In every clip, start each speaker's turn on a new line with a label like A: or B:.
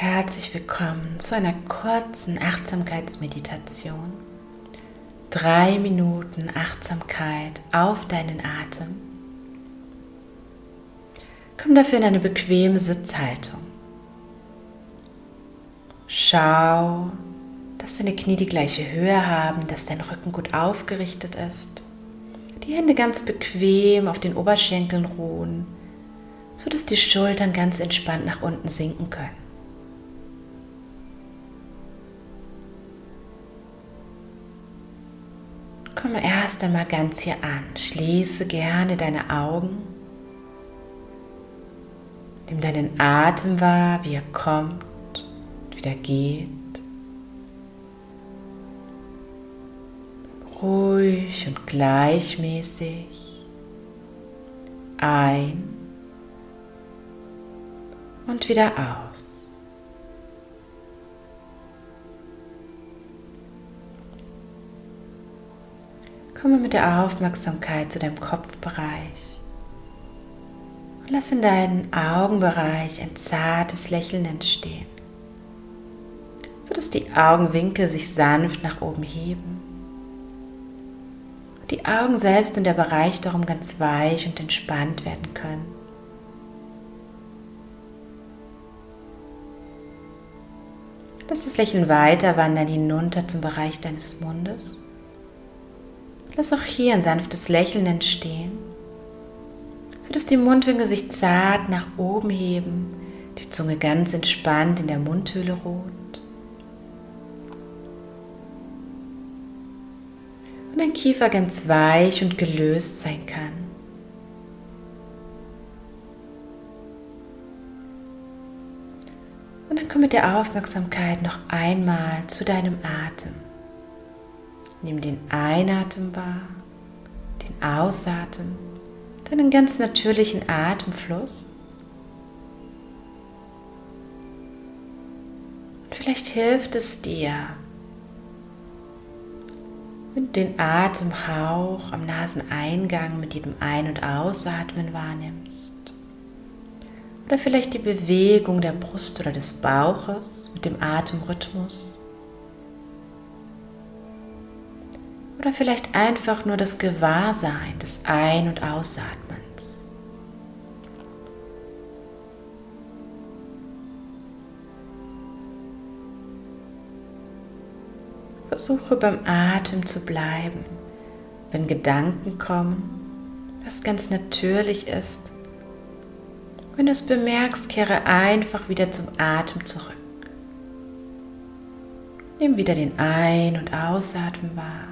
A: Herzlich willkommen zu einer kurzen Achtsamkeitsmeditation. Drei Minuten Achtsamkeit auf deinen Atem. Komm dafür in eine bequeme Sitzhaltung. Schau, dass deine Knie die gleiche Höhe haben, dass dein Rücken gut aufgerichtet ist. Die Hände ganz bequem auf den Oberschenkeln ruhen, sodass die Schultern ganz entspannt nach unten sinken können. Komme erst einmal ganz hier an. Schließe gerne deine Augen. Nimm deinen Atem wahr, wie er kommt und wieder geht. Ruhig und gleichmäßig ein und wieder aus. Komme mit der Aufmerksamkeit zu deinem Kopfbereich und lass in deinem Augenbereich ein zartes Lächeln entstehen, sodass die Augenwinkel sich sanft nach oben heben. Die Augen selbst und der Bereich darum ganz weich und entspannt werden können. Lass das Lächeln weiter wandern hinunter zum Bereich deines Mundes Lass auch hier ein sanftes Lächeln entstehen, sodass die Mundwinkel sich zart nach oben heben, die Zunge ganz entspannt in der Mundhöhle ruht. Und dein Kiefer ganz weich und gelöst sein kann. Und dann komm mit der Aufmerksamkeit noch einmal zu deinem Atem. Nimm den Einatmen wahr, den Ausatmen, deinen ganz natürlichen Atemfluss. Und vielleicht hilft es dir, wenn du den Atemhauch am Naseneingang mit jedem Ein- und Ausatmen wahrnimmst. Oder vielleicht die Bewegung der Brust oder des Bauches mit dem Atemrhythmus. Oder vielleicht einfach nur das Gewahrsein des Ein- und Ausatmens. Versuche beim Atem zu bleiben, wenn Gedanken kommen, was ganz natürlich ist. Wenn du es bemerkst, kehre einfach wieder zum Atem zurück. Nimm wieder den Ein- und Ausatmen wahr.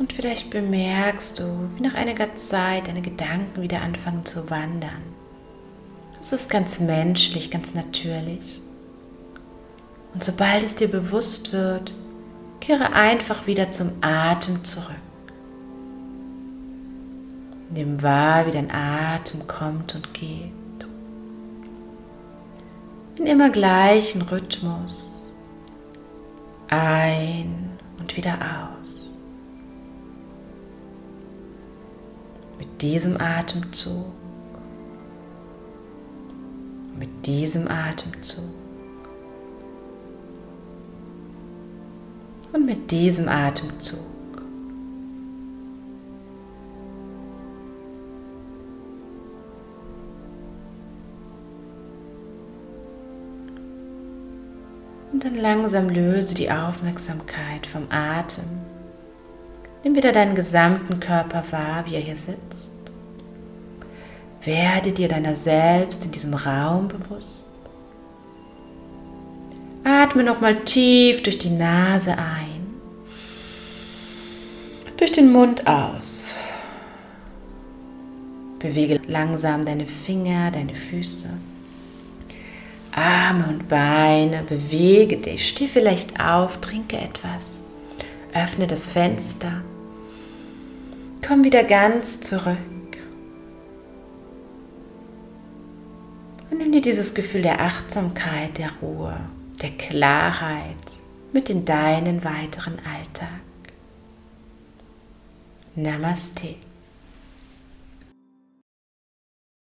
A: Und vielleicht bemerkst du, wie nach einiger Zeit deine Gedanken wieder anfangen zu wandern. Das ist ganz menschlich, ganz natürlich. Und sobald es dir bewusst wird, kehre einfach wieder zum Atem zurück. Nimm wahr, wie dein Atem kommt und geht. In immer gleichen Rhythmus. Ein und wieder aus. Diesem Atemzug, mit diesem Atemzug und mit diesem Atemzug. Und dann langsam löse die Aufmerksamkeit vom Atem Nimm wieder deinen gesamten Körper wahr, wie er hier sitzt. Werde dir deiner selbst in diesem Raum bewusst. Atme nochmal tief durch die Nase ein, durch den Mund aus. Bewege langsam deine Finger, deine Füße, Arme und Beine. Bewege dich, steh vielleicht auf, trinke etwas, öffne das Fenster Komm wieder ganz zurück. wie dieses Gefühl der Achtsamkeit, der Ruhe, der Klarheit mit in deinen weiteren Alltag. Namaste.